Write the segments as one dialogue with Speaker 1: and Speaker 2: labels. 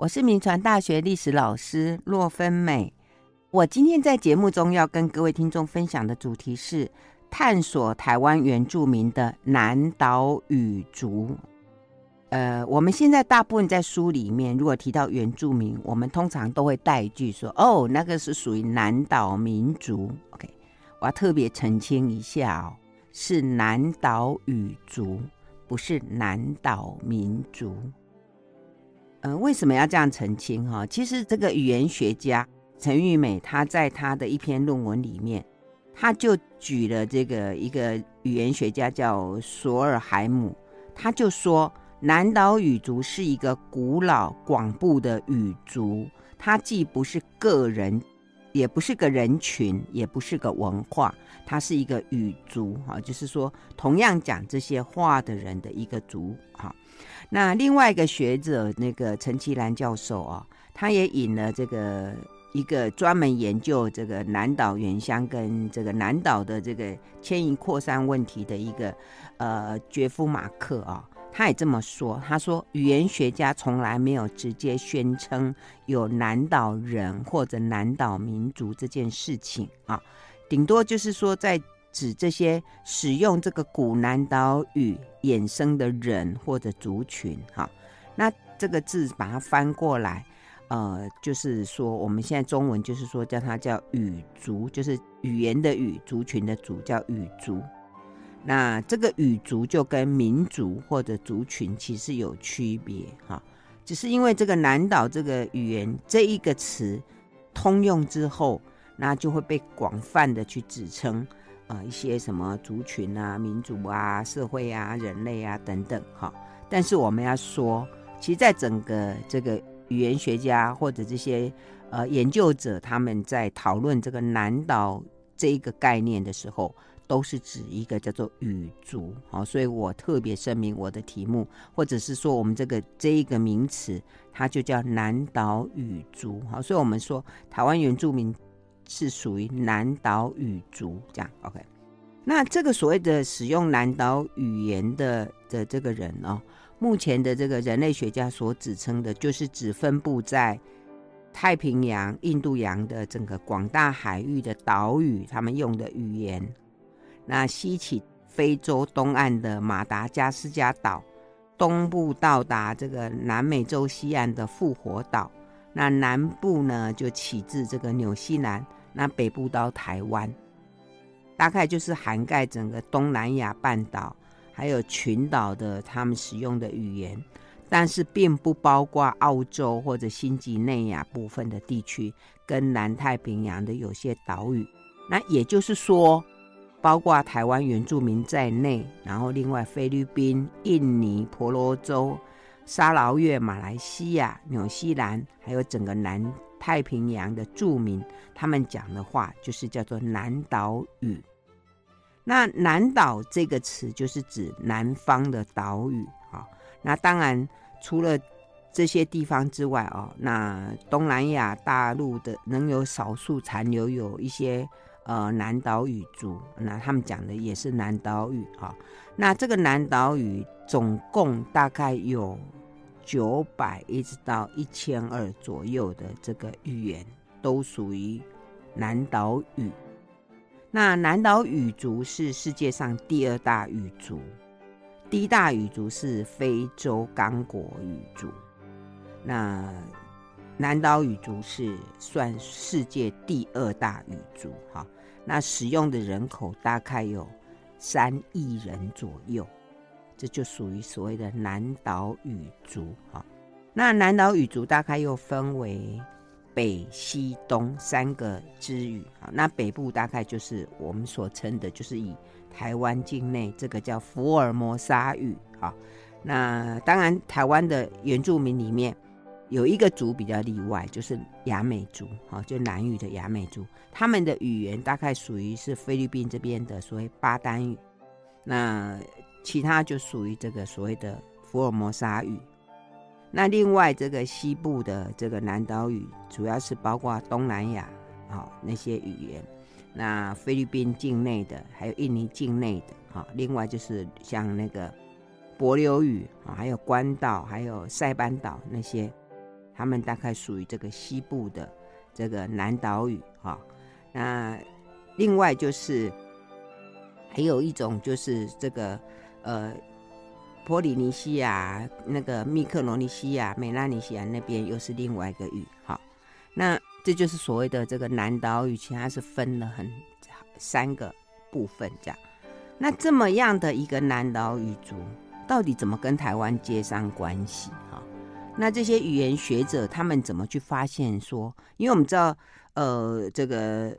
Speaker 1: 我是民传大学历史老师骆芬美。我今天在节目中要跟各位听众分享的主题是探索台湾原住民的南岛语族。呃，我们现在大部分在书里面，如果提到原住民，我们通常都会带一句说：“哦，那个是属于南岛民族。”OK，我要特别澄清一下哦，是南岛语族，不是南岛民族。呃，为什么要这样澄清哈？其实这个语言学家陈玉美，他在他的一篇论文里面，他就举了这个一个语言学家叫索尔海姆，他就说南岛语族是一个古老广布的语族，它既不是个人，也不是个人群，也不是个文化，它是一个语族哈，就是说同样讲这些话的人的一个族哈。那另外一个学者，那个陈其兰教授啊，他也引了这个一个专门研究这个南岛原乡跟这个南岛的这个迁移扩散问题的一个呃杰夫马克啊，他也这么说，他说语言学家从来没有直接宣称有南岛人或者南岛民族这件事情啊，顶多就是说在。指这些使用这个古南岛语衍生的人或者族群，哈，那这个字把它翻过来，呃，就是说我们现在中文就是说叫它叫语族，就是语言的语，族群的族，叫语族。那这个语族就跟民族或者族群其实有区别，哈，只是因为这个南岛这个语言这一个词通用之后，那就会被广泛的去指称。啊、呃，一些什么族群啊、民族啊、社会啊、人类啊等等，哈。但是我们要说，其实，在整个这个语言学家或者这些呃研究者，他们在讨论这个南岛这一个概念的时候，都是指一个叫做语族，好。所以我特别声明我的题目，或者是说我们这个这一个名词，它就叫南岛语族，好。所以我们说台湾原住民。是属于南岛语族这样，OK。那这个所谓的使用南岛语言的的这个人哦，目前的这个人类学家所指称的，就是指分布在太平洋、印度洋的整个广大海域的岛屿，他们用的语言。那西起非洲东岸的马达加斯加岛，东部到达这个南美洲西岸的复活岛，那南部呢就起自这个纽西兰。那北部到台湾，大概就是涵盖整个东南亚半岛，还有群岛的他们使用的语言，但是并不包括澳洲或者新几内亚部分的地区跟南太平洋的有些岛屿。那也就是说，包括台湾原住民在内，然后另外菲律宾、印尼、婆罗洲、沙劳越、马来西亚、纽西兰，还有整个南。太平洋的著名，他们讲的话就是叫做南岛语。那南岛这个词就是指南方的岛屿啊。那当然，除了这些地方之外哦，那东南亚大陆的能有少数残留有一些呃南岛语族，那他们讲的也是南岛语啊。那这个南岛语总共大概有。九百一直到一千二左右的这个语言都属于南岛语。那南岛语族是世界上第二大语族，第一大语族是非洲刚果语族。那南岛语族是算世界第二大语族，哈。那使用的人口大概有三亿人左右。这就属于所谓的南岛语族哈。那南岛语族大概又分为北、西、东三个支语啊。那北部大概就是我们所称的，就是以台湾境内这个叫福尔摩沙语啊。那当然，台湾的原住民里面有一个族比较例外，就是雅美族啊，就南语的雅美族，他们的语言大概属于是菲律宾这边的所谓巴丹语。那其他就属于这个所谓的福尔摩沙语。那另外这个西部的这个南岛语，主要是包括东南亚啊那些语言。那菲律宾境内的，还有印尼境内的啊。另外就是像那个帛琉语啊，还有关岛，还有塞班岛那些，他们大概属于这个西部的这个南岛语哈。那另外就是还有一种就是这个呃。波利尼西亚、那个密克罗尼西亚、美拉尼西亚那边又是另外一个语，好，那这就是所谓的这个南岛语，其实它是分了很三个部分这样。那这么样的一个南岛语族，到底怎么跟台湾接上关系？哈，那这些语言学者他们怎么去发现说？因为我们知道，呃，这个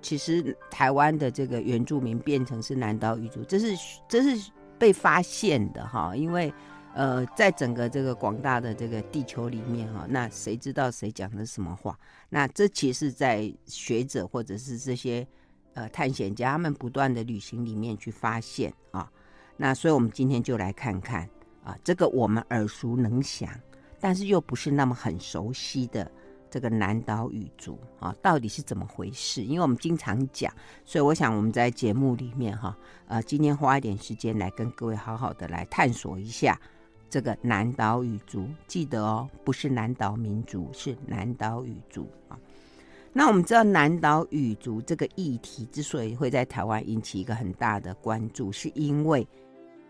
Speaker 1: 其实台湾的这个原住民变成是南岛语族，这是这是。被发现的哈，因为呃，在整个这个广大的这个地球里面哈，那谁知道谁讲的什么话？那这其实，在学者或者是这些呃探险家他们不断的旅行里面去发现啊。那所以我们今天就来看看啊，这个我们耳熟能详，但是又不是那么很熟悉的。这个南岛语族啊，到底是怎么回事？因为我们经常讲，所以我想我们在节目里面哈，呃，今天花一点时间来跟各位好好的来探索一下这个南岛语族。记得哦，不是南岛民族，是南岛语族啊。那我们知道南岛语族这个议题之所以会在台湾引起一个很大的关注，是因为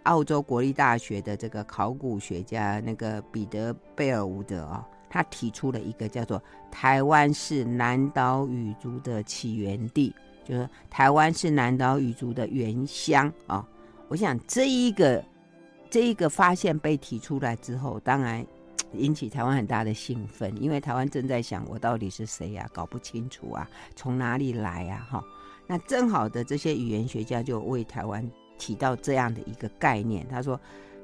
Speaker 1: 澳洲国立大学的这个考古学家那个彼得贝尔伍德啊。他提出了一个叫做“台湾是南岛语族的起源地”，就是台湾是南岛语族的原乡啊。我想这一个这一个发现被提出来之后，当然引起台湾很大的兴奋，因为台湾正在想我到底是谁呀、搞不清楚啊，从哪里来呀？哈，那正好的这些语言学家就为台湾提到这样的一个概念，他说。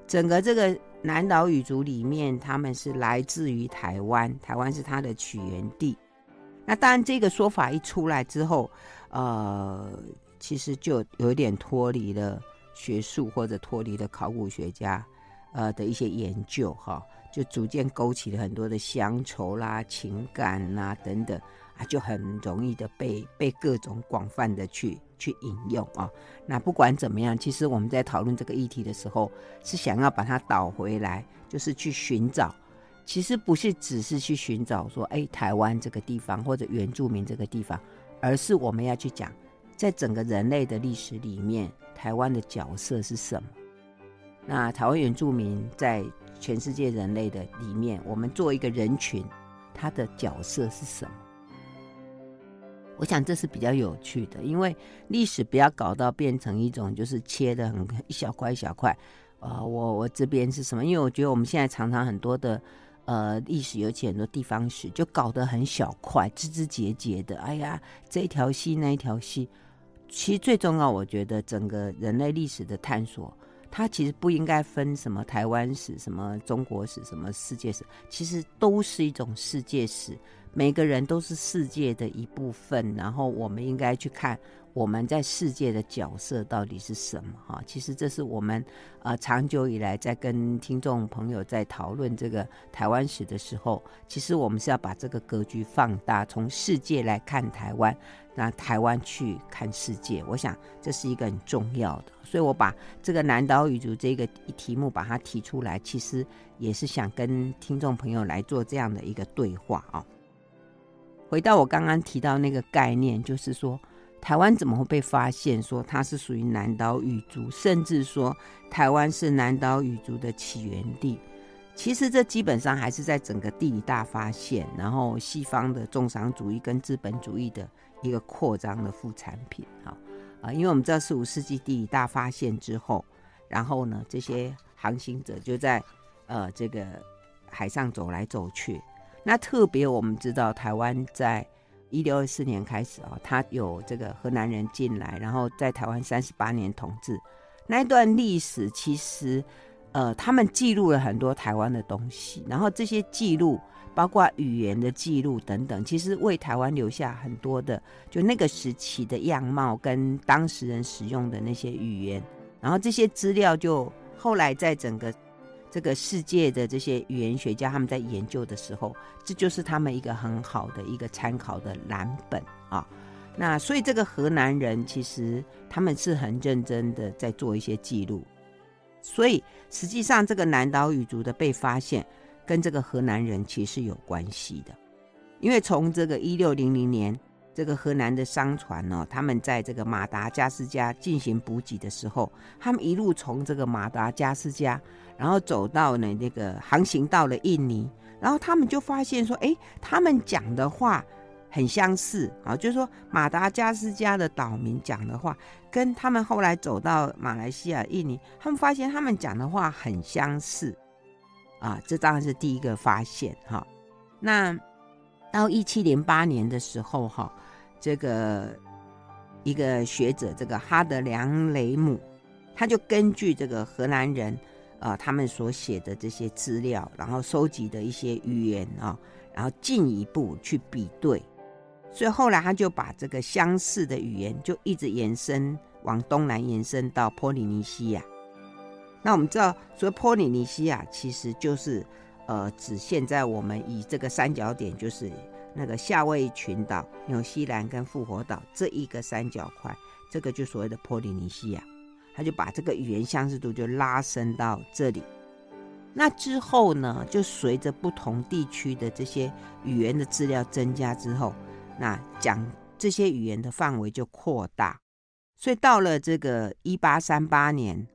Speaker 1: 整个这个南岛语族里面，他们是来自于台湾，台湾是它的起源地。那当然，这个说法一出来之后，呃，其实就有点脱离了学术或者脱离了考古学家呃的一些研究哈，就逐渐勾起了很多的乡愁啦、情感啦等等啊，就很容易的被被各种广泛的去。去引用啊，那不管怎么样，其实我们在讨论这个议题的时候，是想要把它导回来，就是去寻找，其实不是只是去寻找说，哎，台湾这个地方或者原住民这个地方，而是我们要去讲，在整个人类的历史里面，台湾的角色是什么？那台湾原住民在全世界人类的里面，我们作为一个人群，他的角色是什么？我想这是比较有趣的，因为历史不要搞到变成一种就是切得很一小块一小块，啊、呃，我我这边是什么？因为我觉得我们现在常常很多的呃历史，尤其很多地方史，就搞得很小块，枝枝节节的。哎呀，这一条溪那一条溪，其实最重要，我觉得整个人类历史的探索，它其实不应该分什么台湾史、什么中国史、什么世界史，其实都是一种世界史。每个人都是世界的一部分，然后我们应该去看我们在世界的角色到底是什么哈。其实这是我们呃长久以来在跟听众朋友在讨论这个台湾史的时候，其实我们是要把这个格局放大，从世界来看台湾，那台湾去看世界。我想这是一个很重要的，所以我把这个南岛语族这个题目把它提出来，其实也是想跟听众朋友来做这样的一个对话啊。回到我刚刚提到那个概念，就是说，台湾怎么会被发现说它是属于南岛语族，甚至说台湾是南岛语族的起源地？其实这基本上还是在整个地理大发现，然后西方的重商主义跟资本主义的一个扩张的副产品。好啊，因为我们知道十五世纪地理大发现之后，然后呢，这些航行者就在呃这个海上走来走去。那特别我们知道，台湾在一六二四年开始啊，他有这个河南人进来，然后在台湾三十八年统治，那一段历史其实，呃，他们记录了很多台湾的东西，然后这些记录包括语言的记录等等，其实为台湾留下很多的，就那个时期的样貌跟当时人使用的那些语言，然后这些资料就后来在整个。这个世界的这些语言学家，他们在研究的时候，这就是他们一个很好的一个参考的蓝本啊。那所以这个荷兰人其实他们是很认真的在做一些记录。所以实际上这个南岛语族的被发现，跟这个荷兰人其实有关系的，因为从这个一六零零年，这个荷兰的商船呢、哦，他们在这个马达加斯加进行补给的时候，他们一路从这个马达加斯加，然后走到呢那个航行到了印尼，然后他们就发现说，哎，他们讲的话很相似啊，就是说马达加斯加的岛民讲的话，跟他们后来走到马来西亚、印尼，他们发现他们讲的话很相似，啊，这当然是第一个发现哈。那到一七零八年的时候哈。这个一个学者，这个哈德良雷姆，他就根据这个荷兰人啊、呃，他们所写的这些资料，然后收集的一些语言啊、哦，然后进一步去比对，所以后来他就把这个相似的语言就一直延伸往东南延伸到波利尼西亚。那我们知道，所以波利尼西亚其实就是呃，指现在我们以这个三角点就是。那个夏威夷群岛、纽西兰跟复活岛这一个三角块，这个就所谓的波利尼西亚，他就把这个语言相似度就拉伸到这里。那之后呢，就随着不同地区的这些语言的资料增加之后，那讲这些语言的范围就扩大。所以到了这个一八三八年，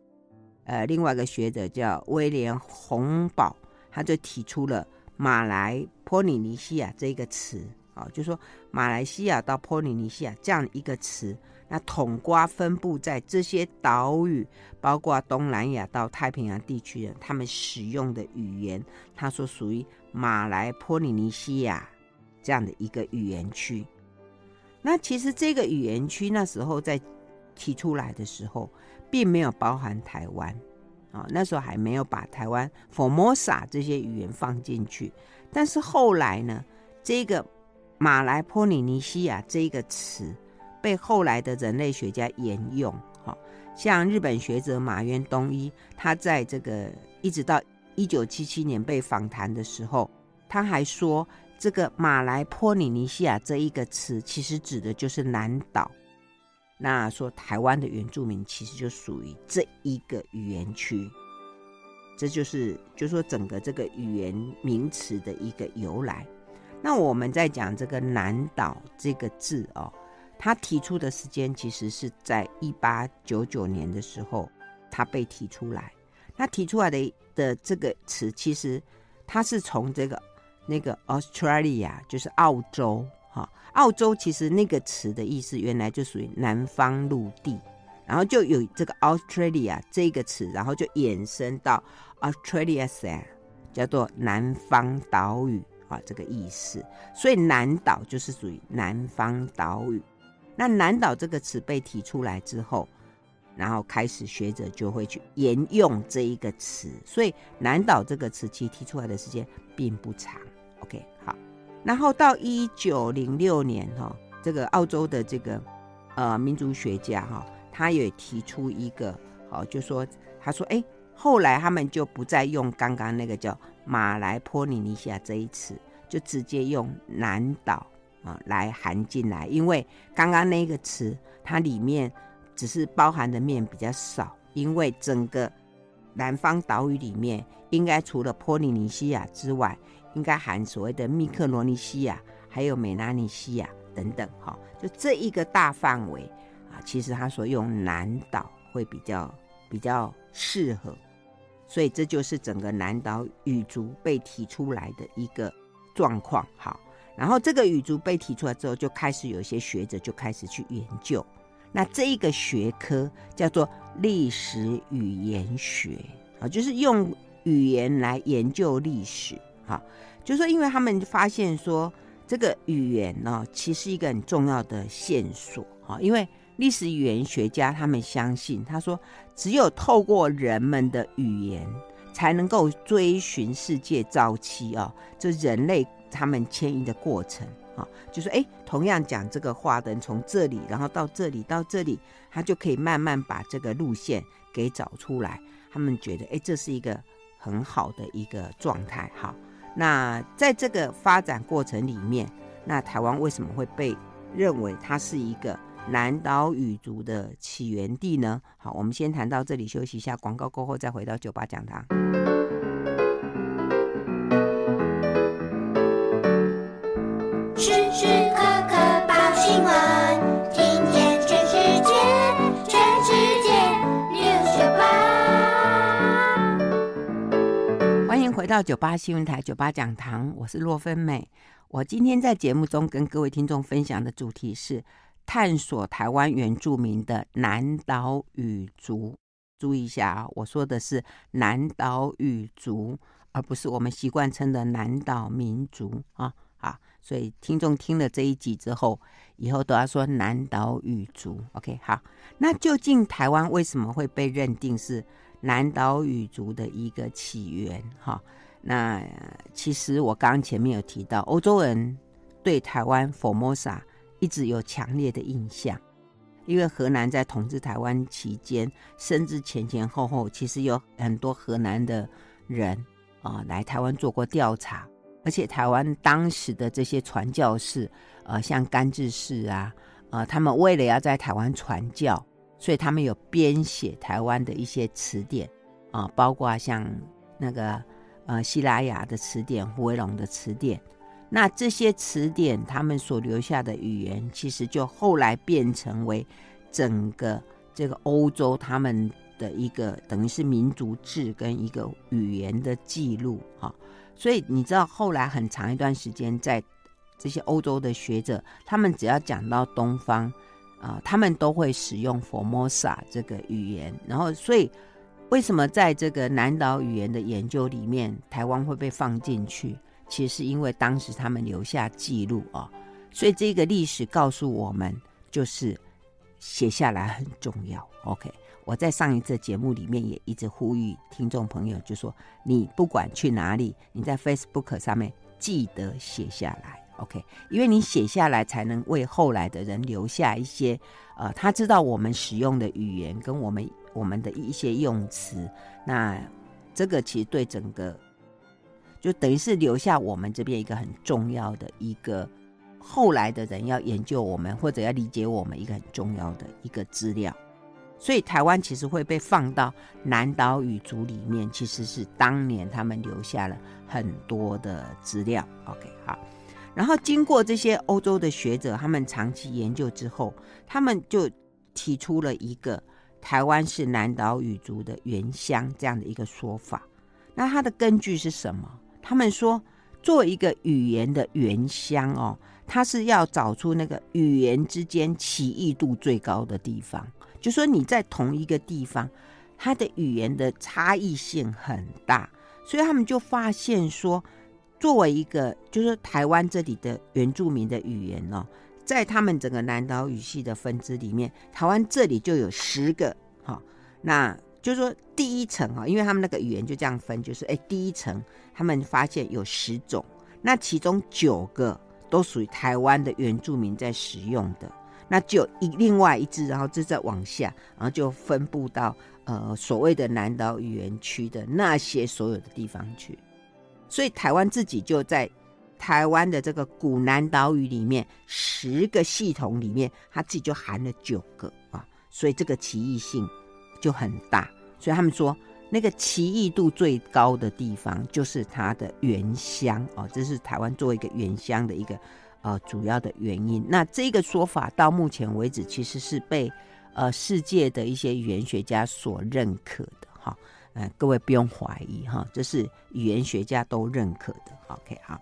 Speaker 1: 呃，另外一个学者叫威廉洪堡，他就提出了。马来波利尼西亚这一个词啊，就说马来西亚到波利尼西亚这样一个词，那统括分布在这些岛屿，包括东南亚到太平洋地区的他们使用的语言，他说属于马来波利尼西亚这样的一个语言区。那其实这个语言区那时候在提出来的时候，并没有包含台湾。啊，那时候还没有把台湾 Formosa 这些语言放进去，但是后来呢，这个马来波利尼西亚这个词被后来的人类学家沿用。哈，像日本学者马渊东一，他在这个一直到一九七七年被访谈的时候，他还说，这个马来波尼尼西亚这一个词其实指的就是南岛。那说台湾的原住民其实就属于这一个语言区，这就是就说整个这个语言名词的一个由来。那我们在讲这个南岛这个字哦，他提出的时间其实是在一八九九年的时候，他被提出来。他提出来的的这个词，其实他是从这个那个 Australia，就是澳洲。澳洲其实那个词的意思原来就属于南方陆地，然后就有这个 Australia 这个词，然后就衍生到 Australasia，叫做南方岛屿啊，这个意思。所以南岛就是属于南方岛屿。那南岛这个词被提出来之后，然后开始学者就会去沿用这一个词，所以南岛这个词其实提出来的时间并不长。OK，好。然后到一九零六年哈，这个澳洲的这个呃民族学家哈，他也提出一个哦，就说他说哎，后来他们就不再用刚刚那个叫马来波利尼西亚这一词，就直接用南岛啊来含进来，因为刚刚那个词它里面只是包含的面比较少，因为整个南方岛屿里面应该除了波利尼西亚之外。应该含所谓的密克罗尼西亚，还有美拉尼西亚等等，哈，就这一个大范围啊，其实他所用南岛会比较比较适合，所以这就是整个南岛语族被提出来的一个状况，好，然后这个语族被提出来之后，就开始有一些学者就开始去研究，那这一个学科叫做历史语言学啊，就是用语言来研究历史。好，就说，因为他们发现说，这个语言呢，其实一个很重要的线索。哈，因为历史语言学家他们相信，他说，只有透过人们的语言，才能够追寻世界早期啊，这人类他们迁移的过程。啊，就说，哎，同样讲这个话的人，从这里，然后到这里，到这里，他就可以慢慢把这个路线给找出来。他们觉得，哎，这是一个很好的一个状态。哈。那在这个发展过程里面，那台湾为什么会被认为它是一个南岛语族的起源地呢？好，我们先谈到这里，休息一下，广告过后再回到酒吧讲堂。时时刻刻报新闻。到九八新闻台九八讲堂，我是洛芬美。我今天在节目中跟各位听众分享的主题是探索台湾原住民的南岛语族。注意一下啊，我说的是南岛语族，而不是我们习惯称的南岛民族啊。好，所以听众听了这一集之后，以后都要说南岛语族。OK，好，那究竟台湾为什么会被认定是南岛语族的一个起源？哈？那其实我刚刚前面有提到，欧洲人对台湾 Formosa 一直有强烈的印象，因为荷兰在统治台湾期间，甚至前前后后，其实有很多荷兰的人啊、来台湾做过调查，而且台湾当时的这些传教士，呃，像甘志士啊，呃，他们为了要在台湾传教，所以他们有编写台湾的一些词典啊、包括像那个。呃，希拉雅的词典、胡维龙的词典，那这些词典他们所留下的语言，其实就后来变成为整个这个欧洲他们的一个等于是民族志跟一个语言的记录哈。所以你知道，后来很长一段时间，在这些欧洲的学者，他们只要讲到东方啊、他们都会使用 Formosa 这个语言，然后所以。为什么在这个南岛语言的研究里面，台湾会被放进去？其实是因为当时他们留下记录啊、哦，所以这个历史告诉我们，就是写下来很重要。OK，我在上一次节目里面也一直呼吁听众朋友，就说你不管去哪里，你在 Facebook 上面记得写下来。OK，因为你写下来才能为后来的人留下一些，呃，他知道我们使用的语言跟我们。我们的一些用词，那这个其实对整个就等于是留下我们这边一个很重要的一个后来的人要研究我们或者要理解我们一个很重要的一个资料，所以台湾其实会被放到南岛语族里面，其实是当年他们留下了很多的资料。OK，好，然后经过这些欧洲的学者他们长期研究之后，他们就提出了一个。台湾是南岛语族的原乡，这样的一个说法，那它的根据是什么？他们说，作为一个语言的原乡哦，它是要找出那个语言之间奇异度最高的地方，就说你在同一个地方，它的语言的差异性很大，所以他们就发现说，作为一个就是台湾这里的原住民的语言哦。在他们整个南岛语系的分支里面，台湾这里就有十个，哈，那就是说第一层哈，因为他们那个语言就这样分，就是哎，第一层他们发现有十种，那其中九个都属于台湾的原住民在使用的，那就一另外一支，然后这再往下，然后就分布到呃所谓的南岛语言区的那些所有的地方去，所以台湾自己就在。台湾的这个古南岛语里面，十个系统里面，它自己就含了九个啊，所以这个奇异性就很大。所以他们说，那个奇异度最高的地方就是它的原乡哦，这是台湾作为一个原乡的一个呃主要的原因。那这个说法到目前为止，其实是被呃世界的一些语言学家所认可的哈。嗯、各位不用怀疑哈，这是语言学家都认可的。OK，好。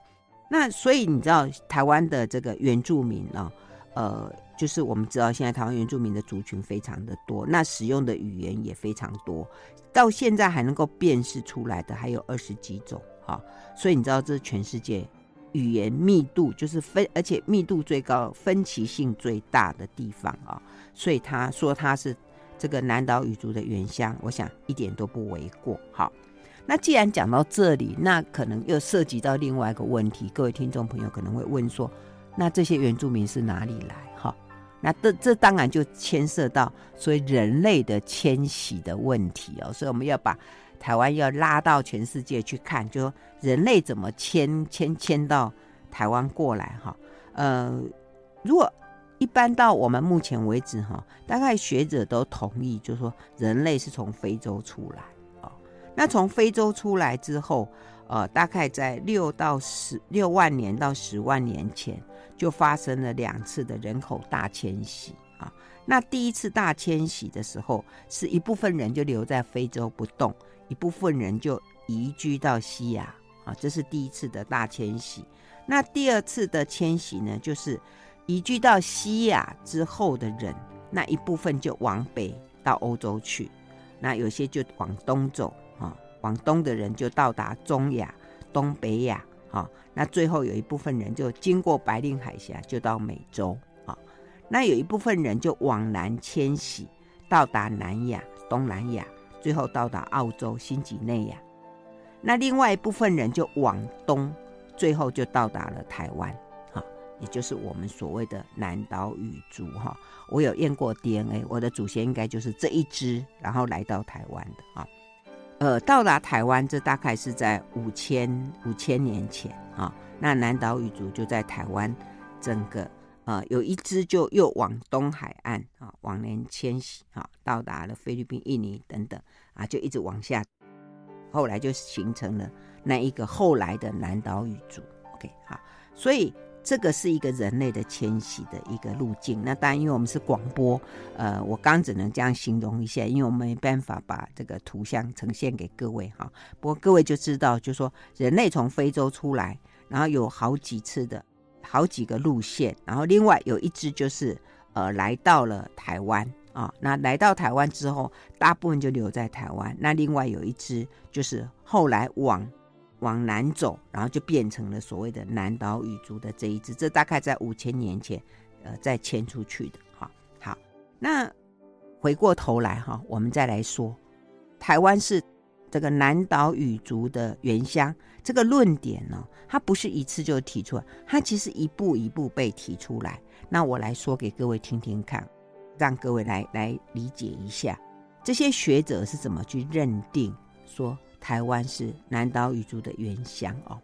Speaker 1: 那所以你知道台湾的这个原住民啊，呃，就是我们知道现在台湾原住民的族群非常的多，那使用的语言也非常多，到现在还能够辨识出来的还有二十几种哈。所以你知道这是全世界语言密度就是分，而且密度最高、分歧性最大的地方啊。所以他说他是这个南岛语族的原乡，我想一点都不为过。好。那既然讲到这里，那可能又涉及到另外一个问题，各位听众朋友可能会问说，那这些原住民是哪里来？哈，那这这当然就牵涉到所以人类的迁徙的问题哦，所以我们要把台湾要拉到全世界去看，就说人类怎么迁迁迁到台湾过来哈。呃，如果一般到我们目前为止哈，大概学者都同意，就说人类是从非洲出来。那从非洲出来之后，呃，大概在六到十六万年到十万年前，就发生了两次的人口大迁徙啊。那第一次大迁徙的时候，是一部分人就留在非洲不动，一部分人就移居到西亚啊，这是第一次的大迁徙。那第二次的迁徙呢，就是移居到西亚之后的人，那一部分就往北到欧洲去，那有些就往东走，往东的人就到达中亚、东北亚啊，那最后有一部分人就经过白令海峡就到美洲啊，那有一部分人就往南迁徙，到达南亚、东南亚，最后到达澳洲、新几内亚，那另外一部分人就往东。最后就到达了台湾，哈，也就是我们所谓的南岛语族，哈。我有验过 DNA，我的祖先应该就是这一支，然后来到台湾的，啊，呃，到达台湾这大概是在五千五千年前，啊，那南岛语族就在台湾整个，呃，有一支就又往东海岸啊往南迁徙，啊，到达了菲律宾、印尼等等，啊，就一直往下，后来就形成了。那一个后来的南岛语族，OK，好，所以这个是一个人类的迁徙的一个路径。那当然，因为我们是广播，呃，我刚只能这样形容一下，因为我们没办法把这个图像呈现给各位哈。不过各位就知道，就说人类从非洲出来，然后有好几次的好几个路线，然后另外有一支就是呃来到了台湾啊。那来到台湾之后，大部分就留在台湾。那另外有一支就是后来往往南走，然后就变成了所谓的南岛语族的这一支，这大概在五千年前，呃，再迁出去的。哈，好，那回过头来哈，我们再来说，台湾是这个南岛语族的原乡，这个论点呢，它不是一次就提出来，它其实一步一步被提出来。那我来说给各位听听看，让各位来来理解一下，这些学者是怎么去认定说。台湾是南岛语族的原乡哦，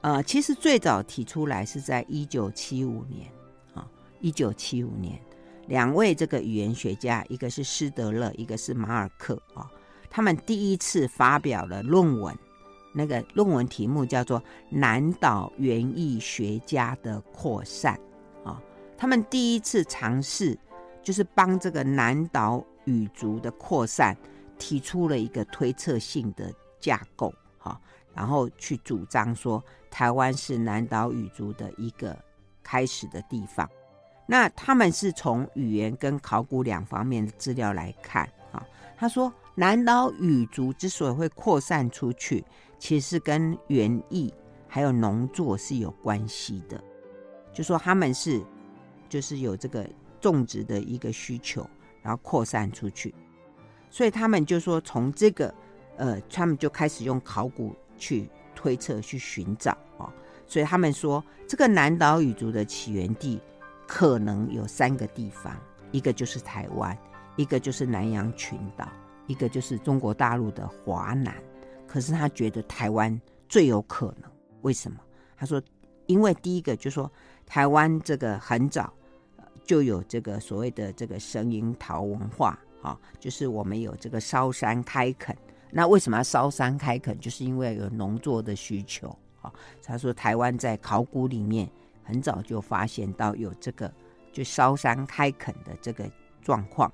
Speaker 1: 呃，其实最早提出来是在一九七五年啊，一九七五年，两位这个语言学家，一个是施德勒，一个是马尔克啊、哦，他们第一次发表了论文，那个论文题目叫做《南岛园艺学家的扩散》啊、他们第一次尝试就是帮这个南岛语族的扩散。提出了一个推测性的架构，哈，然后去主张说台湾是南岛语族的一个开始的地方。那他们是从语言跟考古两方面的资料来看，啊，他说南岛语族之所以会扩散出去，其实跟园艺还有农作是有关系的，就说他们是就是有这个种植的一个需求，然后扩散出去。所以他们就说，从这个，呃，他们就开始用考古去推测、去寻找、哦。所以他们说，这个南岛语族的起源地可能有三个地方，一个就是台湾，一个就是南洋群岛，一个就是中国大陆的华南。可是他觉得台湾最有可能，为什么？他说，因为第一个就说，台湾这个很早就有这个所谓的这个神鹰桃文化。啊，就是我们有这个烧山开垦，那为什么要烧山开垦？就是因为有农作的需求。啊，他说台湾在考古里面很早就发现到有这个就烧山开垦的这个状况。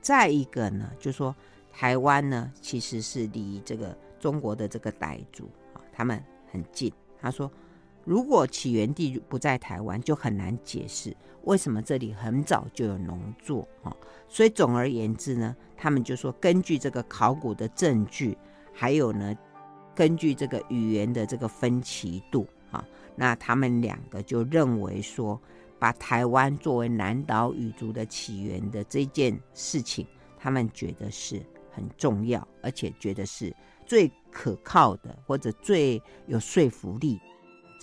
Speaker 1: 再一个呢，就说台湾呢其实是离这个中国的这个傣族啊，他们很近。他说。如果起源地不在台湾，就很难解释为什么这里很早就有农作哈。所以总而言之呢，他们就说，根据这个考古的证据，还有呢，根据这个语言的这个分歧度啊，那他们两个就认为说，把台湾作为南岛语族的起源的这件事情，他们觉得是很重要，而且觉得是最可靠的或者最有说服力。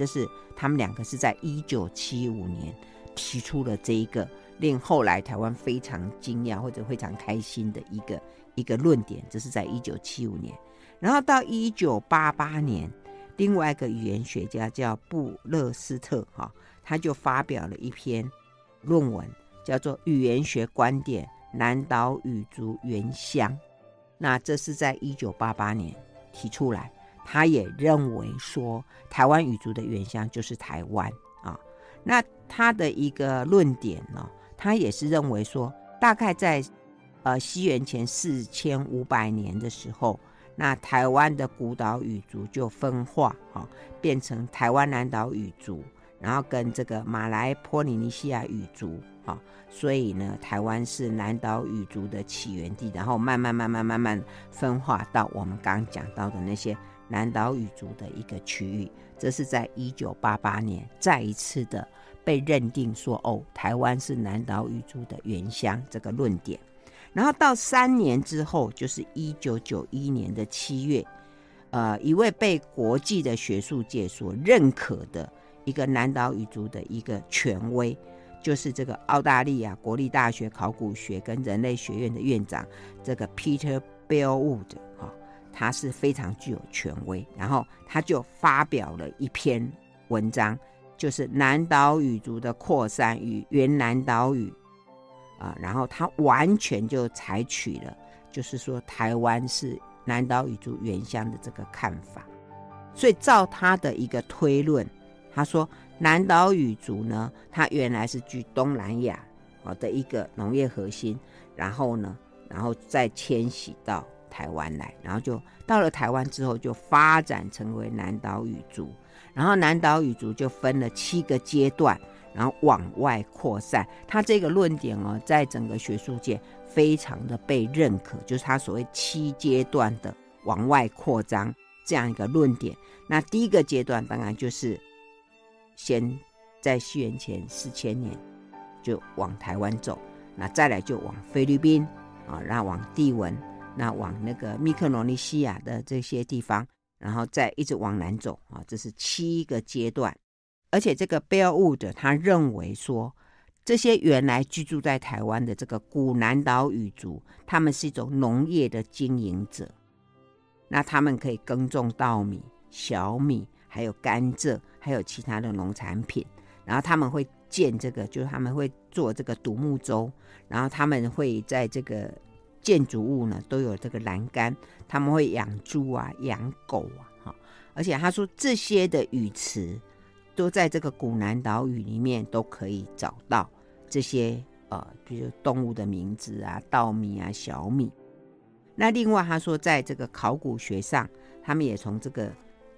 Speaker 1: 这是他们两个是在一九七五年提出了这一个令后来台湾非常惊讶或者非常开心的一个一个论点。这是在一九七五年，然后到一九八八年，另外一个语言学家叫布勒斯特哈，他就发表了一篇论文，叫做《语言学观点：南岛语族原乡》。那这是在一九八八年提出来。他也认为说，台湾语族的原乡就是台湾啊。那他的一个论点呢，他也是认为说，大概在呃西元前四千五百年的时候，那台湾的古岛语族就分化，哦，变成台湾南岛语族，然后跟这个马来波利尼西亚语族，哈，所以呢，台湾是南岛语族的起源地，然后慢慢慢慢慢慢分化到我们刚讲到的那些南岛语族的一个区域。这是在一九八八年再一次的被认定说，哦，台湾是南岛语族的原乡这个论点。然后到三年之后，就是一九九一年的七月，呃，一位被国际的学术界所认可的一个南岛语族的一个权威，就是这个澳大利亚国立大学考古学跟人类学院的院长，这个 Peter Bellwood 哈，他是非常具有权威。然后他就发表了一篇文章，就是南岛语族的扩散与原南岛语。啊，然后他完全就采取了，就是说台湾是南岛语族原乡的这个看法，所以照他的一个推论，他说南岛语族呢，它原来是居东南亚啊的一个农业核心，然后呢，然后再迁徙到台湾来，然后就到了台湾之后就发展成为南岛语族，然后南岛语族就分了七个阶段。然后往外扩散，他这个论点哦，在整个学术界非常的被认可，就是他所谓七阶段的往外扩张这样一个论点。那第一个阶段当然就是先在西元前四千年就往台湾走，那再来就往菲律宾啊，然后往地文，那往那个密克罗尼西亚的这些地方，然后再一直往南走啊，这是七个阶段。而且这个 Bellwood 他认为说，这些原来居住在台湾的这个古南岛语族，他们是一种农业的经营者，那他们可以耕种稻米、小米，还有甘蔗，还有其他的农产品。然后他们会建这个，就是他们会做这个独木舟，然后他们会在这个建筑物呢都有这个栏杆，他们会养猪啊、养狗啊，哈。而且他说这些的语词。都在这个古南岛语里面都可以找到这些呃，比如动物的名字啊、稻米啊、小米。那另外他说，在这个考古学上，他们也从这个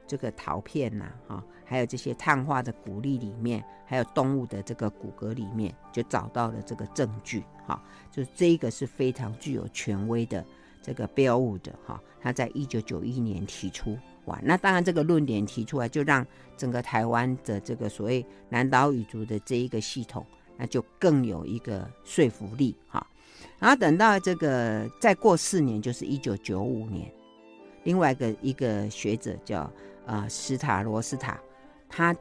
Speaker 1: 这个陶片呐、哈，还有这些碳化的骨粒里面，还有动物的这个骨骼里面，就找到了这个证据，哈，就这一个是非常具有权威的这个 Bellwood 哈，他在一九九一年提出。哇，那当然，这个论点提出来，就让整个台湾的这个所谓南岛语族的这一个系统，那就更有一个说服力哈。然后等到这个再过四年，就是一九九五年，另外一个一个学者叫、呃、斯塔罗斯塔，他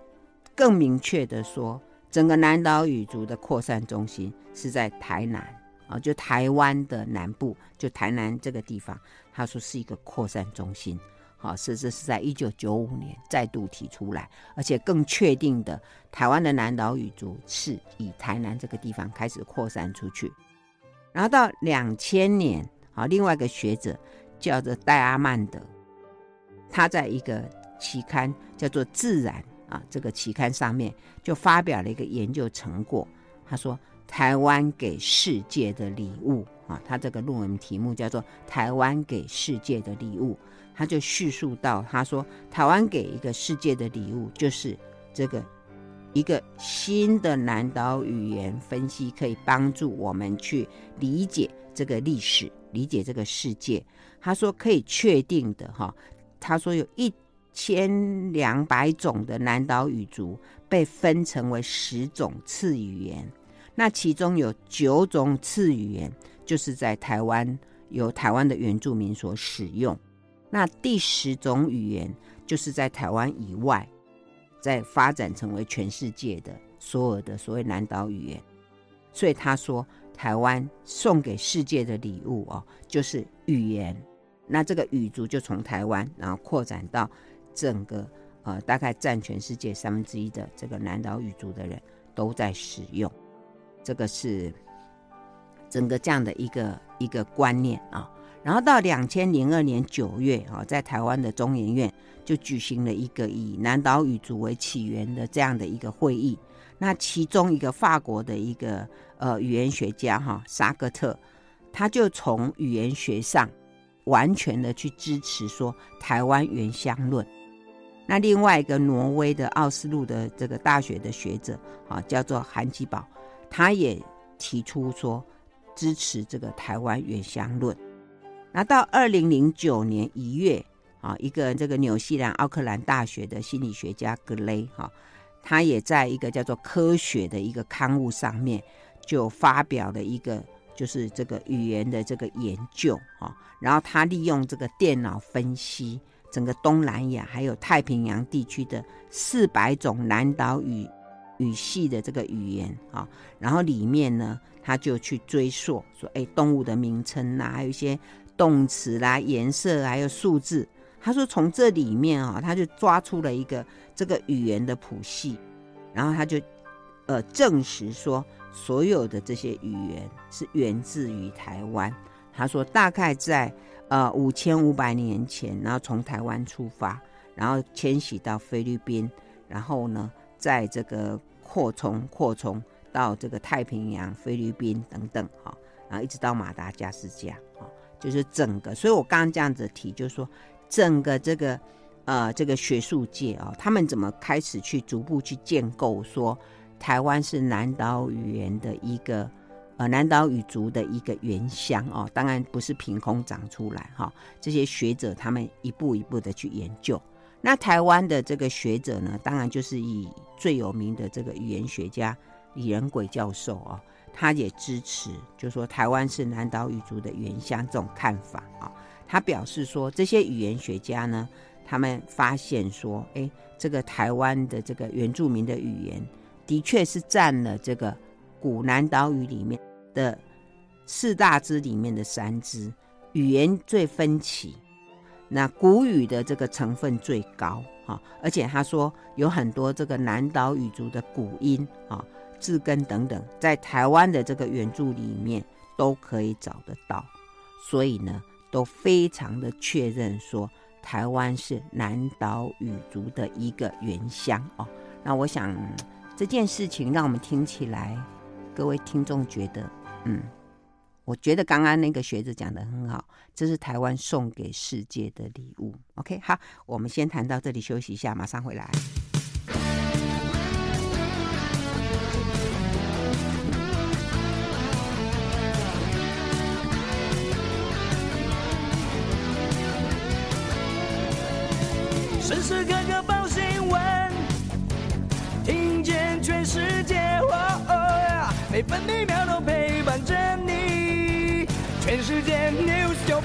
Speaker 1: 更明确的说，整个南岛语族的扩散中心是在台南啊，就台湾的南部，就台南这个地方，他说是一个扩散中心。好，是这是在一九九五年再度提出来，而且更确定的，台湾的南岛语族是以台南这个地方开始扩散出去。然后到两千年，好，另外一个学者叫做戴阿曼德，他在一个期刊叫做《自然》啊，这个期刊上面就发表了一个研究成果。他说，台湾给世界的礼物啊，他这个论文题目叫做《台湾给世界的礼物》。他就叙述到，他说台湾给一个世界的礼物，就是这个一个新的南岛语言分析，可以帮助我们去理解这个历史，理解这个世界。他说可以确定的哈，他说有一千两百种的南岛语族被分成为十种次语言，那其中有九种次语言就是在台湾由台湾的原住民所使用。那第十种语言就是在台湾以外，在发展成为全世界的所有的所谓南岛语言。所以他说，台湾送给世界的礼物哦，就是语言。那这个语族就从台湾，然后扩展到整个呃，大概占全世界三分之一的这个南岛语族的人都在使用。这个是整个这样的一个一个观念啊。然后到两千零二年九月，啊，在台湾的中研院就举行了一个以南岛语族为起源的这样的一个会议。那其中一个法国的一个呃语言学家哈萨格特，他就从语言学上完全的去支持说台湾原乡论。那另外一个挪威的奥斯陆的这个大学的学者啊，叫做韩基宝，他也提出说支持这个台湾原乡论。那到二零零九年一月啊，一个这个纽西兰奥克兰大学的心理学家格雷哈，他也在一个叫做《科学》的一个刊物上面就发表了一个就是这个语言的这个研究啊，然后他利用这个电脑分析。整个东南亚还有太平洋地区的四百种南岛语语系的这个语言啊，然后里面呢，他就去追溯说，哎，动物的名称呐，还有一些动词啦、颜色，还有数字。他说从这里面啊，他就抓出了一个这个语言的谱系，然后他就呃证实说，所有的这些语言是源自于台湾。他说大概在。呃，五千五百年前，然后从台湾出发，然后迁徙到菲律宾，然后呢，在这个扩充扩充到这个太平洋、菲律宾等等，哈，然后一直到马达加斯加，哈，就是整个。所以我刚刚这样子提，就是说整个这个呃这个学术界啊，他们怎么开始去逐步去建构说台湾是南岛语言的一个。呃，南岛语族的一个原乡哦，当然不是凭空长出来哈、哦。这些学者他们一步一步的去研究。那台湾的这个学者呢，当然就是以最有名的这个语言学家李仁鬼教授哦，他也支持，就说台湾是南岛语族的原乡这种看法啊、哦。他表示说，这些语言学家呢，他们发现说，哎，这个台湾的这个原住民的语言，的确是占了这个。古南岛语里面的四大支里面的三支语言最分歧，那古语的这个成分最高啊，而且他说有很多这个南岛语族的古音啊、字根等等，在台湾的这个原著里面都可以找得到，所以呢，都非常的确认说台湾是南岛语族的一个原乡哦。那我想这件事情让我们听起来。各位听众觉得，嗯，我觉得刚刚那个学者讲的很好，这是台湾送给世界的礼物。OK，好，我们先谈到这里，休息一下，马上回来。时时刻刻报新闻，听见全世界。分每秒都陪伴着你，全世界 News 98。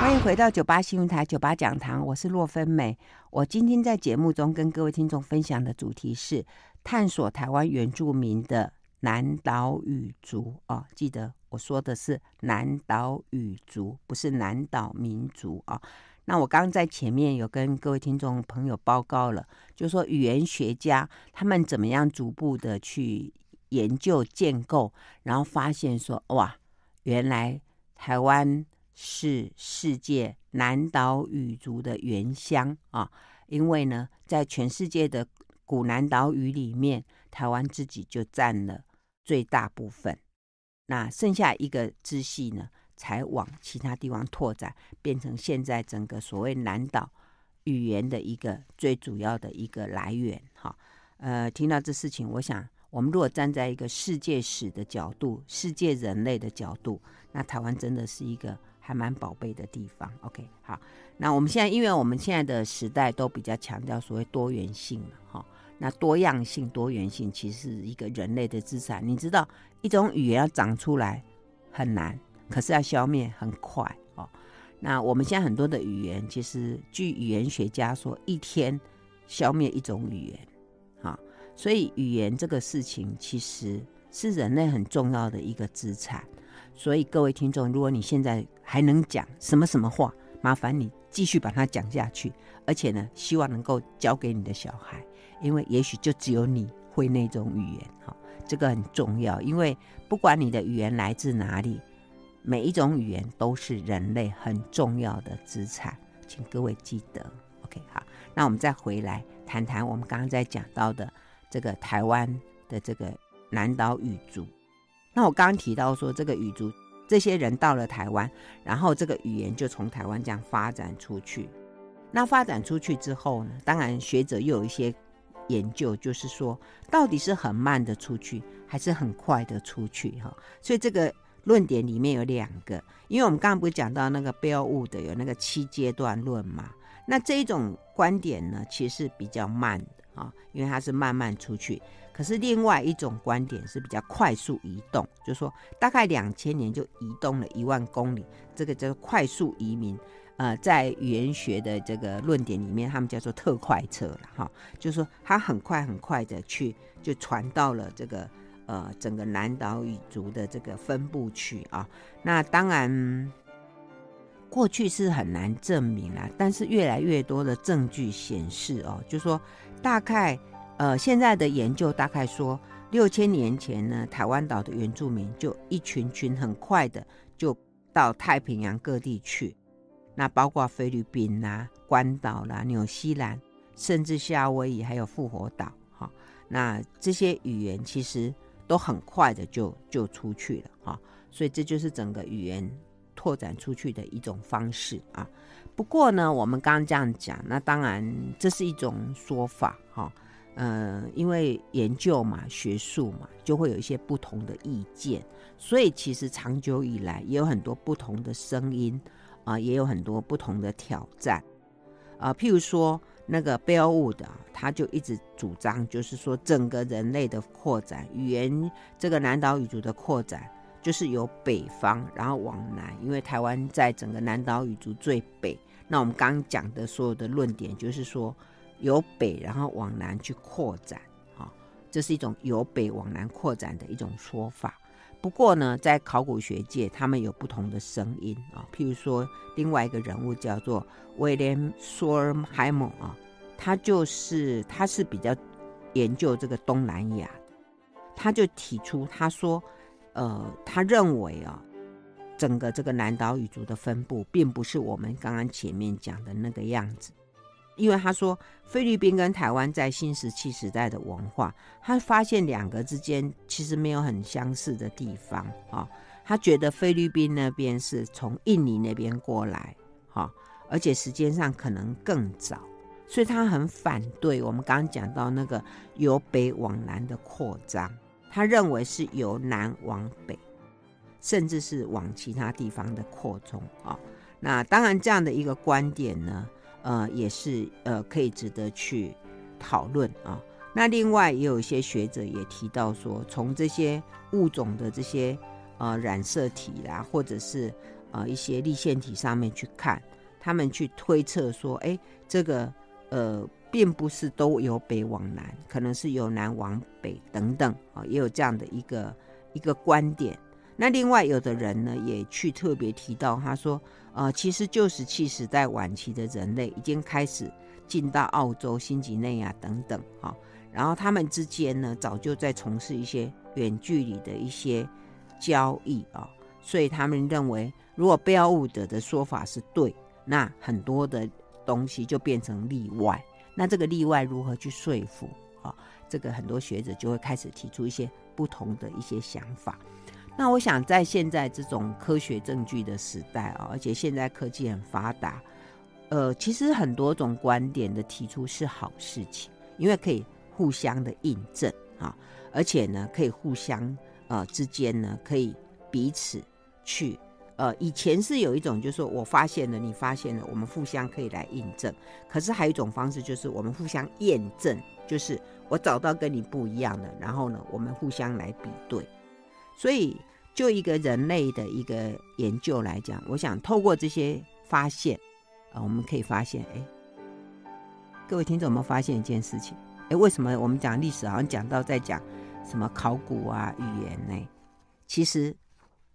Speaker 1: 欢迎回到九八新闻台九八讲堂，我是洛芬美。我今天在节目中跟各位听众分享的主题是探索台湾原住民的南岛语族哦，记得我说的是南岛语族，不是南岛民族啊。哦那我刚刚在前面有跟各位听众朋友报告了，就说语言学家他们怎么样逐步的去研究建构，然后发现说哇，原来台湾是世界南岛语族的原乡啊！因为呢，在全世界的古南岛语里面，台湾自己就占了最大部分，那剩下一个支系呢，才往其他地方拓展，变成现在整个所谓南岛语言的一个最主要的一个来源。哈，呃，听到这事情，我想，我们如果站在一个世界史的角度、世界人类的角度，那台湾真的是一个还蛮宝贝的地方。OK，好，那我们现在，因为我们现在的时代都比较强调所谓多元性嘛，哈，那多样性、多元性其实是一个人类的资产。你知道，一种语言要长出来很难。可是要消灭很快哦。那我们现在很多的语言，其实据语言学家说，一天消灭一种语言，啊，所以语言这个事情其实是人类很重要的一个资产。所以各位听众，如果你现在还能讲什么什么话，麻烦你继续把它讲下去，而且呢，希望能够教给你的小孩，因为也许就只有你会那种语言，哈，这个很重要。因为不管你的语言来自哪里。每一种语言都是人类很重要的资产，请各位记得。OK，好，那我们再回来谈谈我们刚刚在讲到的这个台湾的这个南岛语族。那我刚刚提到说，这个语族这些人到了台湾，然后这个语言就从台湾这样发展出去。那发展出去之后呢，当然学者又有一些研究，就是说到底是很慢的出去，还是很快的出去？哈，所以这个论点里面有两个，因为我们刚刚不是讲到那个 Bellwood 有那个七阶段论嘛？那这一种观点呢，其实是比较慢的啊，因为它是慢慢出去。可是另外一种观点是比较快速移动，就是说大概两千年就移动了一万公里，这个叫做快速移民。呃，在语言学的这个论点里面，他们叫做特快车了哈，就是说它很快很快的去就传到了这个呃整个南岛语族的这个分布区啊。那当然过去是很难证明啦，但是越来越多的证据显示哦，就说大概呃现在的研究大概说六千年前呢，台湾岛的原住民就一群群很快的就到太平洋各地去。那包括菲律宾啦、啊、关岛啦、纽西兰，甚至夏威夷还有复活岛，哈，那这些语言其实都很快的就就出去了，哈，所以这就是整个语言拓展出去的一种方式啊。不过呢，我们刚刚这样讲，那当然这是一种说法，哈，呃，因为研究嘛、学术嘛，就会有一些不同的意见，所以其实长久以来也有很多不同的声音。啊，也有很多不同的挑战，啊，譬如说那个 Bellwood，他就一直主张，就是说整个人类的扩展，语言这个南岛语族的扩展，就是由北方然后往南，因为台湾在整个南岛语族最北。那我们刚刚讲的所有的论点，就是说由北然后往南去扩展，啊，这是一种由北往南扩展的一种说法。不过呢，在考古学界，他们有不同的声音啊。譬如说，另外一个人物叫做威廉索尔海姆啊，他就是他是比较研究这个东南亚，他就提出他说，呃，他认为啊，整个这个南岛语族的分布，并不是我们刚刚前面讲的那个样子。因为他说，菲律宾跟台湾在新石器时代的文化，他发现两个之间其实没有很相似的地方啊、他觉得菲律宾那边是从印尼那边过来，哈、而且时间上可能更早，所以他很反对我们刚刚讲到那个由北往南的扩张。他认为是由南往北，甚至是往其他地方的扩充啊。那当然，这样的一个观点呢。呃，也是呃，可以值得去讨论啊。那另外也有一些学者也提到说，从这些物种的这些呃染色体啦，或者是呃一些立线体上面去看，他们去推测说，哎，这个呃并不是都由北往南，可能是由南往北等等啊，也有这样的一个一个观点。那另外有的人呢，也去特别提到，他说。呃，其实旧石器时代晚期的人类已经开始进到澳洲、新几内亚等等，哈、然后他们之间呢，早就在从事一些远距离的一些交易啊、所以他们认为，如果贝尔伍德的说法是对，那很多的东西就变成例外。那这个例外如何去说服啊、这个很多学者就会开始提出一些不同的一些想法。那我想，在现在这种科学证据的时代啊，而且现在科技很发达，呃，其实很多种观点的提出是好事情，因为可以互相的印证啊，而且呢，可以互相呃之间呢，可以彼此去呃，以前是有一种就是说我发现了，你发现了，我们互相可以来印证，可是还有一种方式就是我们互相验证，就是我找到跟你不一样的，然后呢，我们互相来比对。所以，就一个人类的一个研究来讲，我想透过这些发现，啊，我们可以发现，哎，各位听众有没有发现一件事情？哎，为什么我们讲历史好像讲到在讲什么考古啊、语言呢？其实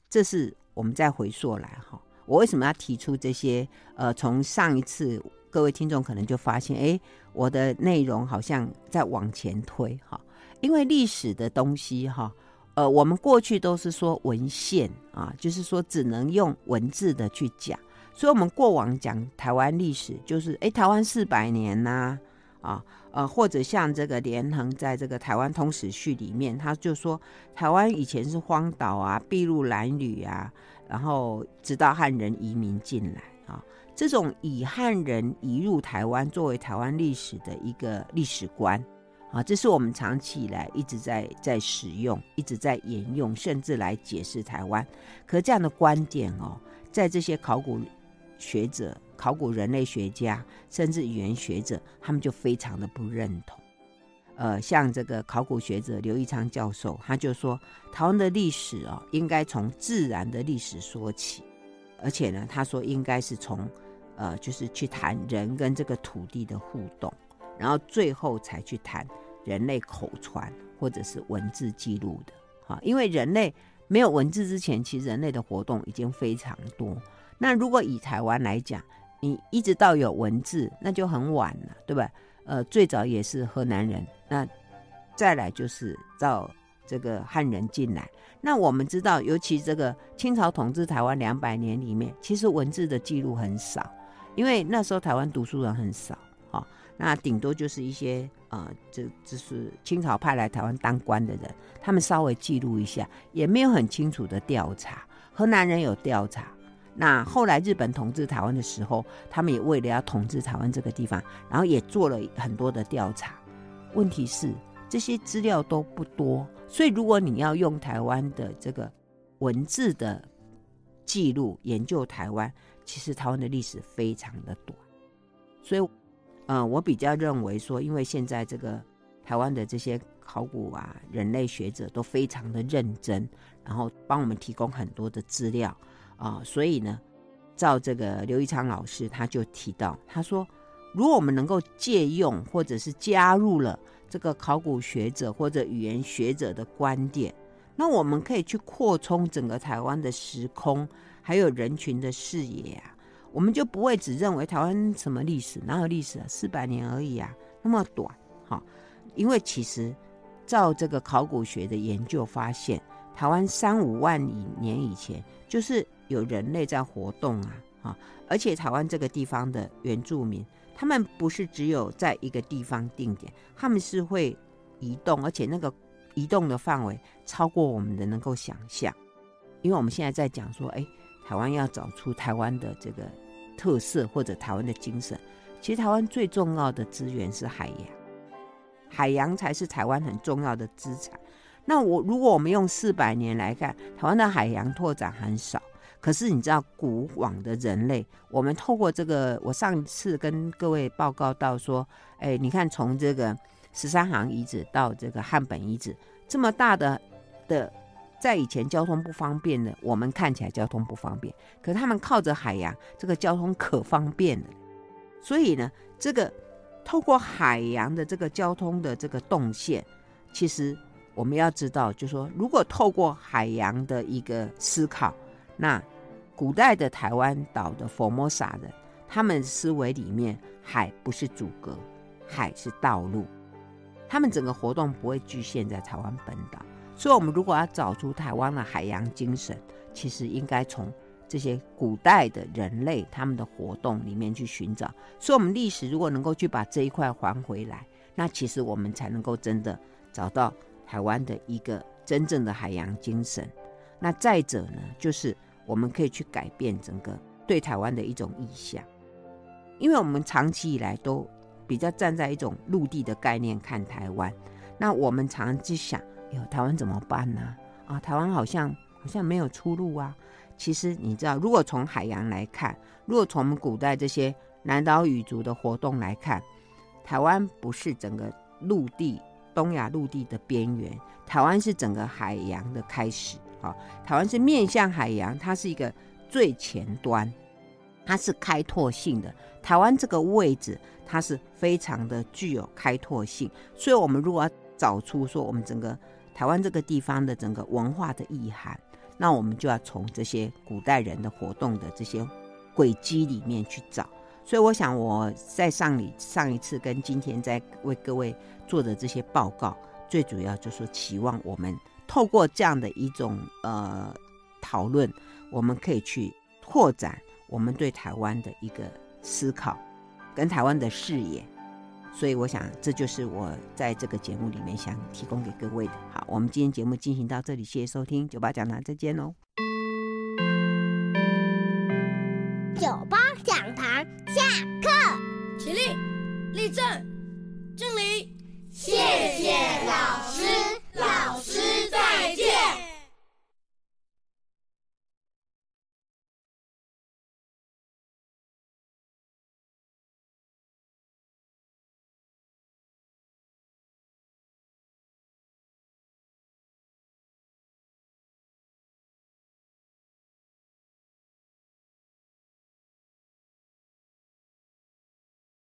Speaker 1: 这是我们再回溯来哈。我为什么要提出这些？呃，从上一次各位听众可能就发现，哎，我的内容好像在往前推哈，因为历史的东西哈。呃我们过去都是说文献啊，就是说只能用文字的去讲，所以我们过往讲台湾历史，就是哎，台湾四百年呐，啊，呃，或者像这个连横在这个《台湾通史序》里面，他就说台湾以前是荒岛啊，筚路蓝缕啊，然后直到汉人移民进来啊，这种以汉人移入台湾作为台湾历史的一个历史观。啊，这是我们长期以来一直在在使用、一直在沿用，甚至来解释台湾。可这样的观点哦，在这些考古学者。考古人类学家甚至语言学者，他们就非常的不认同。呃，像这个考古学者刘益昌教授，他就说，台湾的历史哦，应该从自然的历史说起，而且呢，他说应该是从呃，就是去谈人跟这个土地的互动，然后最后才去谈人类口传或者是文字记录的。哈，因为人类没有文字之前，其实人类的活动已经非常多。那如果以台湾来讲，你一直到有文字，那就很晚了，对吧？呃，最早也是河南人，那再来就是到这个汉人进来。那我们知道，尤其这个清朝统治台湾两百年里面，其实文字的记录很少，因为那时候台湾读书人很少，那顶多就是一些呃，这这是清朝派来台湾当官的人，他们稍微记录一下，也没有很清楚的调查。河南人有调查。那后来日本统治台湾的时候，他们也为了要统治台湾这个地方，然后也做了很多的调查。问题是这些资料都不多，所以如果你要用台湾的这个文字的记录研究台湾，其实台湾的历史非常的短。所以，呃，我比较认为说，因为现在这个台湾的这些考古啊、人类学者都非常的认真，然后帮我们提供很多的资料。啊、所以呢，照这个刘益昌老师他就提到，他说，如果我们能够借用或者是加入了这个考古学者或者语言学者的观点，那我们可以去扩充整个台湾的时空，还有人群的视野啊，我们就不会只认为台湾什么历史，哪有历史啊，四百年而已啊，那么短哈、因为其实照这个考古学的研究发现，台湾三五万年以前就是。有人类在活动啊，啊，而且台湾这个地方的原住民，他们不是只有在一个地方定点，他们是会移动，而且那个移动的范围超过我们的能够想象。因为我们现在在讲说，哎，台湾要找出台湾的这个特色或者台湾的精神，其实台湾最重要的资源是海洋，海洋才是台湾很重要的资产。那我如果我们用四百年来看，台湾的海洋拓展很少。可是你知道，古往的人类，我们透过这个，我上次跟各位报告到说，哎，你看从这个十三行遗址到这个汉本遗址，这么大的的，在以前交通不方便的，我们看起来交通不方便，可他们靠着海洋，这个交通可方便了。所以呢，这个透过海洋的这个交通的这个动线，其实我们要知道，就说，如果透过海洋的一个思考。那古代的台湾岛的佛摩萨人，他们思维里面，海不是阻隔，海是道路。他们整个活动不会局限在台湾本岛。所以，我们如果要找出台湾的海洋精神，其实应该从这些古代的人类他们的活动里面去寻找。所以，我们历史如果能够去把这一块还回来，那其实我们才能够真的找到台湾的一个真正的海洋精神。那再者呢，就是。我们可以去改变整个对台湾的一种意象，因为我们长期以来都比较站在一种陆地的概念看台湾。那我们常常去想，有，台湾怎么办呢？啊，台湾好像好像没有出路啊。其实你知道，如果从海洋来看，如果从我们古代这些南岛语族的活动来看，台湾不是整个陆地东亚陆地的边缘，台湾是整个海洋的开始。啊，台湾是面向海洋，它是一个最前端，它是开拓性的。台湾这个位置，它是非常的具有开拓性。所以，我们如果要找出说我们整个台湾这个地方的整个文化的意涵，那我们就要从这些古代人的活动的这些轨迹里面去找。所以，我想我在上里上一次跟今天在为各位做的这些报告，最主要就是期望我们。透过这样的一种呃讨论，我们可以去拓展我们对台湾的一个思考，跟台湾的视野。所以我想，这就是我在这个节目里面想提供给各位的。好，我们今天节目进行到这里，谢谢收听，酒吧讲堂再见喽。
Speaker 2: 酒吧讲堂下课，
Speaker 3: 起立，立正，敬礼。谢谢老。